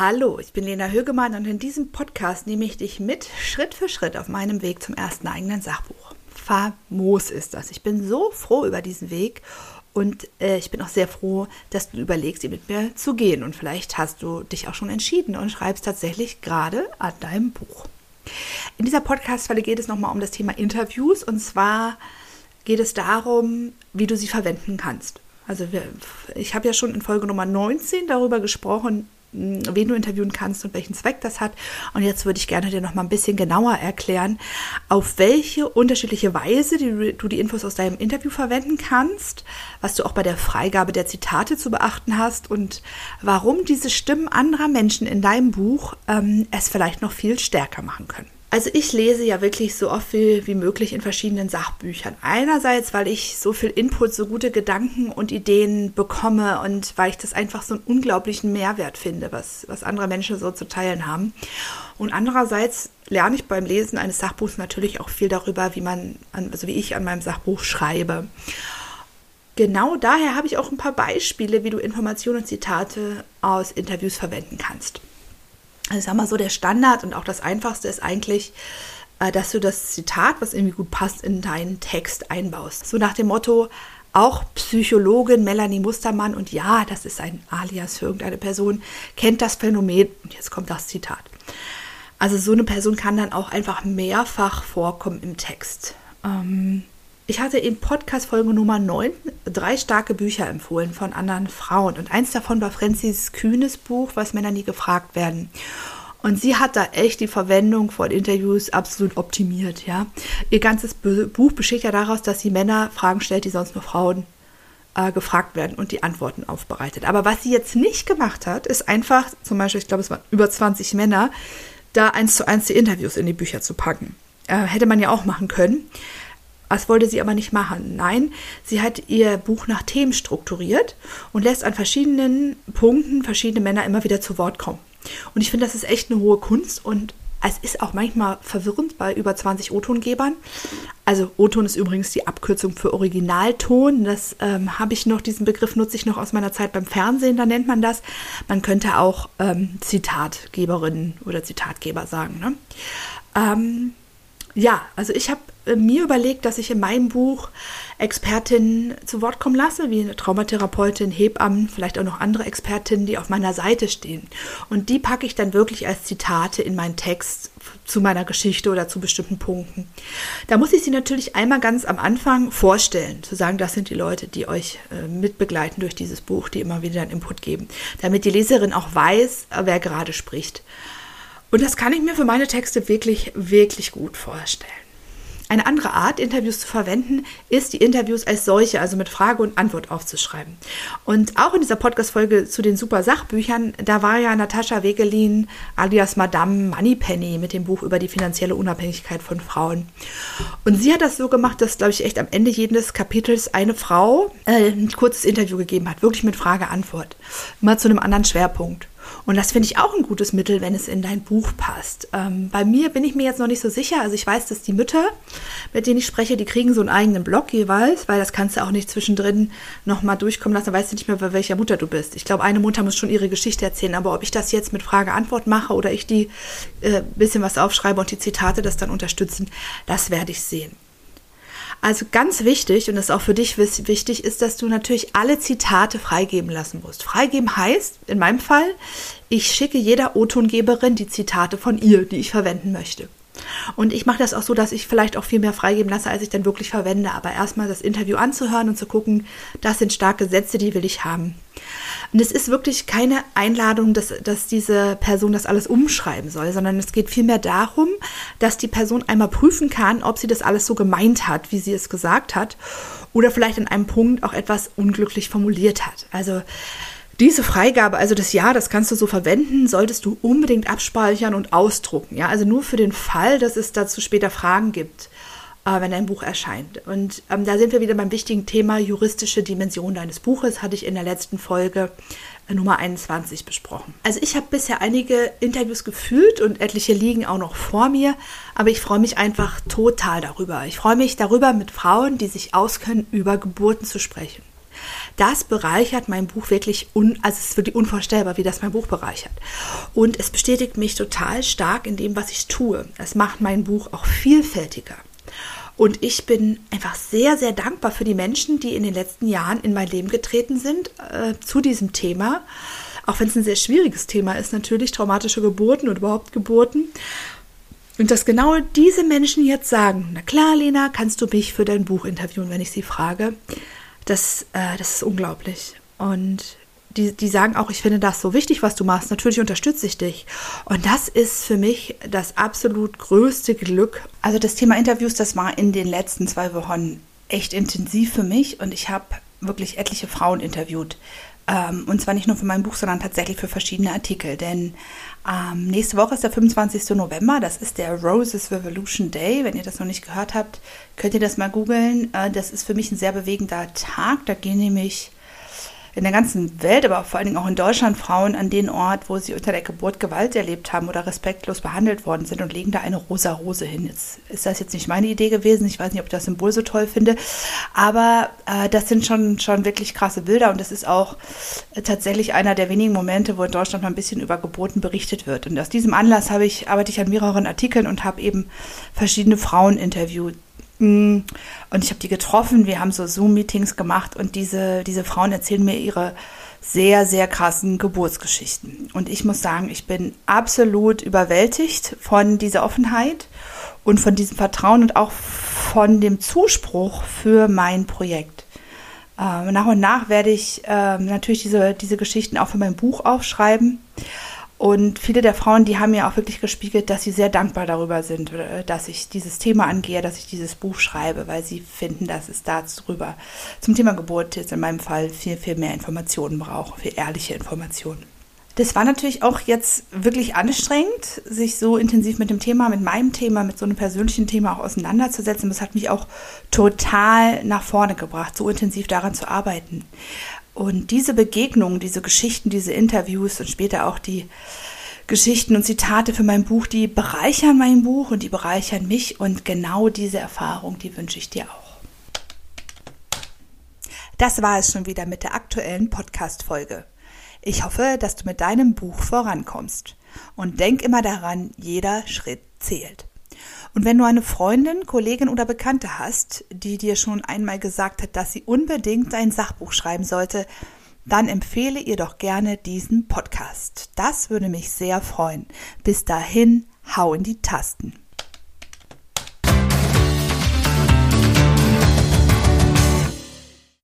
Hallo, ich bin Lena Högemann und in diesem Podcast nehme ich dich mit Schritt für Schritt auf meinem Weg zum ersten eigenen Sachbuch. Famos ist das. Ich bin so froh über diesen Weg und äh, ich bin auch sehr froh, dass du überlegst, ihn mit mir zu gehen. Und vielleicht hast du dich auch schon entschieden und schreibst tatsächlich gerade an deinem Buch. In dieser Podcast-Falle geht es nochmal um das Thema Interviews und zwar geht es darum, wie du sie verwenden kannst. Also wir, ich habe ja schon in Folge Nummer 19 darüber gesprochen, wen du interviewen kannst und welchen Zweck das hat. Und jetzt würde ich gerne dir noch mal ein bisschen genauer erklären, auf welche unterschiedliche Weise die, du die Infos aus deinem Interview verwenden kannst, was du auch bei der Freigabe der Zitate zu beachten hast und warum diese Stimmen anderer Menschen in deinem Buch ähm, es vielleicht noch viel stärker machen können. Also ich lese ja wirklich so oft wie, wie möglich in verschiedenen Sachbüchern. Einerseits, weil ich so viel Input, so gute Gedanken und Ideen bekomme und weil ich das einfach so einen unglaublichen Mehrwert finde, was, was andere Menschen so zu teilen haben. Und andererseits lerne ich beim Lesen eines Sachbuchs natürlich auch viel darüber, wie man, also wie ich an meinem Sachbuch schreibe. Genau daher habe ich auch ein paar Beispiele, wie du Informationen und Zitate aus Interviews verwenden kannst. Also sag mal so, der Standard und auch das Einfachste ist eigentlich, äh, dass du das Zitat, was irgendwie gut passt, in deinen Text einbaust. So nach dem Motto, auch Psychologin Melanie Mustermann, und ja, das ist ein Alias für irgendeine Person, kennt das Phänomen, und jetzt kommt das Zitat. Also so eine Person kann dann auch einfach mehrfach vorkommen im Text. Ähm, ich hatte in Podcast-Folge Nummer 9 drei starke Bücher empfohlen von anderen Frauen. Und eins davon war Francis Kühnes Buch, was Männer nie gefragt werden. Und sie hat da echt die Verwendung von Interviews absolut optimiert, ja. Ihr ganzes Buch besteht ja daraus, dass sie Männer Fragen stellt, die sonst nur Frauen äh, gefragt werden und die Antworten aufbereitet. Aber was sie jetzt nicht gemacht hat, ist einfach, zum Beispiel, ich glaube, es waren über 20 Männer, da eins zu eins die Interviews in die Bücher zu packen. Äh, hätte man ja auch machen können. Das wollte sie aber nicht machen. Nein, sie hat ihr Buch nach Themen strukturiert und lässt an verschiedenen Punkten verschiedene Männer immer wieder zu Wort kommen. Und ich finde, das ist echt eine hohe Kunst und es ist auch manchmal verwirrend bei über 20 O-Tongebern. Also O-Ton ist übrigens die Abkürzung für Originalton. Das ähm, habe ich noch, diesen Begriff nutze ich noch aus meiner Zeit beim Fernsehen, da nennt man das. Man könnte auch ähm, Zitatgeberin oder Zitatgeber sagen. Ne? Ähm, ja, also ich habe äh, mir überlegt, dass ich in meinem Buch Expertinnen zu Wort kommen lasse, wie eine Traumatherapeutin, Hebammen, vielleicht auch noch andere Expertinnen, die auf meiner Seite stehen. Und die packe ich dann wirklich als Zitate in meinen Text zu meiner Geschichte oder zu bestimmten Punkten. Da muss ich sie natürlich einmal ganz am Anfang vorstellen, zu sagen, das sind die Leute, die euch äh, mitbegleiten durch dieses Buch, die immer wieder einen Input geben, damit die Leserin auch weiß, wer gerade spricht. Und das kann ich mir für meine Texte wirklich, wirklich gut vorstellen. Eine andere Art, Interviews zu verwenden, ist die Interviews als solche, also mit Frage und Antwort aufzuschreiben. Und auch in dieser Podcast-Folge zu den super Sachbüchern, da war ja Natascha Wegelin alias Madame Moneypenny mit dem Buch über die finanzielle Unabhängigkeit von Frauen. Und sie hat das so gemacht, dass, glaube ich, echt am Ende jedes Kapitels eine Frau äh, ein kurzes Interview gegeben hat, wirklich mit Frage-Antwort. Immer zu einem anderen Schwerpunkt. Und das finde ich auch ein gutes Mittel, wenn es in dein Buch passt. Ähm, bei mir bin ich mir jetzt noch nicht so sicher. Also ich weiß, dass die Mütter, mit denen ich spreche, die kriegen so einen eigenen Blog jeweils, weil das kannst du auch nicht zwischendrin nochmal durchkommen lassen. Da weißt du nicht mehr, bei welcher Mutter du bist. Ich glaube, eine Mutter muss schon ihre Geschichte erzählen. Aber ob ich das jetzt mit Frage-Antwort mache oder ich die äh, bisschen was aufschreibe und die Zitate das dann unterstützen, das werde ich sehen. Also ganz wichtig, und das ist auch für dich wichtig, ist, dass du natürlich alle Zitate freigeben lassen musst. Freigeben heißt, in meinem Fall, ich schicke jeder O-Tongeberin die Zitate von ihr, die ich verwenden möchte. Und ich mache das auch so, dass ich vielleicht auch viel mehr freigeben lasse, als ich dann wirklich verwende. Aber erstmal das Interview anzuhören und zu gucken, das sind starke Sätze, die will ich haben. Und es ist wirklich keine Einladung, dass, dass diese Person das alles umschreiben soll, sondern es geht vielmehr darum, dass die Person einmal prüfen kann, ob sie das alles so gemeint hat, wie sie es gesagt hat, oder vielleicht an einem Punkt auch etwas unglücklich formuliert hat. Also diese Freigabe, also das Ja, das kannst du so verwenden, solltest du unbedingt abspeichern und ausdrucken. Ja, also nur für den Fall, dass es dazu später Fragen gibt, äh, wenn dein Buch erscheint. Und ähm, da sind wir wieder beim wichtigen Thema juristische Dimension deines Buches, hatte ich in der letzten Folge äh, Nummer 21 besprochen. Also ich habe bisher einige Interviews geführt und etliche liegen auch noch vor mir, aber ich freue mich einfach total darüber. Ich freue mich darüber, mit Frauen, die sich auskennen, über Geburten zu sprechen. das bereichert mein Buch wirklich, un, also es ist wirklich unvorstellbar, wie das mein Buch bereichert. Und es bestätigt mich total stark in dem, was ich tue. Es macht mein Buch auch vielfältiger. Und ich bin einfach sehr, sehr dankbar für die Menschen, die in den letzten Jahren in mein Leben getreten sind äh, zu diesem Thema. Auch wenn es ein sehr schwieriges Thema ist, natürlich traumatische Geburten und überhaupt Geburten. Und dass genau diese Menschen jetzt sagen, na klar, Lena, kannst du mich für dein Buch interviewen, wenn ich sie frage, das, äh, das ist unglaublich. Und die, die sagen auch, ich finde das so wichtig, was du machst. Natürlich unterstütze ich dich. Und das ist für mich das absolut größte Glück. Also das Thema Interviews, das war in den letzten zwei Wochen echt intensiv für mich und ich habe wirklich etliche Frauen interviewt. Ähm, und zwar nicht nur für mein Buch, sondern tatsächlich für verschiedene Artikel. Denn ähm, nächste Woche ist der 25. November, das ist der Roses Revolution Day. Wenn ihr das noch nicht gehört habt, könnt ihr das mal googeln. Äh, das ist für mich ein sehr bewegender Tag. Da gehen nämlich in der ganzen Welt, aber vor allen Dingen auch in Deutschland Frauen an den Ort, wo sie unter der Geburt Gewalt erlebt haben oder respektlos behandelt worden sind und legen da eine rosa Rose hin. Jetzt ist das jetzt nicht meine Idee gewesen. Ich weiß nicht, ob ich das Symbol so toll finde, aber äh, das sind schon, schon wirklich krasse Bilder und das ist auch äh, tatsächlich einer der wenigen Momente, wo in Deutschland mal ein bisschen über Geburten berichtet wird. Und aus diesem Anlass habe ich, arbeite ich an mehreren Artikeln und habe eben verschiedene Frauen interviewt. Und ich habe die getroffen, wir haben so Zoom-Meetings gemacht und diese, diese Frauen erzählen mir ihre sehr, sehr krassen Geburtsgeschichten. Und ich muss sagen, ich bin absolut überwältigt von dieser Offenheit und von diesem Vertrauen und auch von dem Zuspruch für mein Projekt. Ähm, nach und nach werde ich ähm, natürlich diese, diese Geschichten auch für mein Buch aufschreiben. Und viele der Frauen, die haben mir auch wirklich gespiegelt, dass sie sehr dankbar darüber sind, äh, dass ich dieses Thema angehe, dass ich dieses Buch schreibe, weil sie finden, dass es darüber zum Thema Geburt jetzt in meinem Fall viel, viel mehr Informationen braucht, viel ehrliche Informationen. Das war natürlich auch jetzt wirklich anstrengend, sich so intensiv mit dem Thema, mit meinem Thema, mit so einem persönlichen Thema auch auseinanderzusetzen. Das hat mich auch total nach vorne gebracht, so intensiv daran zu arbeiten. Und diese Begegnungen, diese Geschichten, diese Interviews und später auch die Geschichten und Zitate für mein Buch, die bereichern mein Buch und die bereichern mich und genau diese Erfahrung, die wünsche ich dir auch. Das war es schon wieder mit der aktuellen Podcast-Folge. Ich hoffe, dass du mit deinem Buch vorankommst. Und denk immer daran, jeder Schritt zählt. Und wenn du eine Freundin, Kollegin oder Bekannte hast, die dir schon einmal gesagt hat, dass sie unbedingt ein Sachbuch schreiben sollte, dann empfehle ihr doch gerne diesen Podcast. Das würde mich sehr freuen. Bis dahin, hau in die Tasten.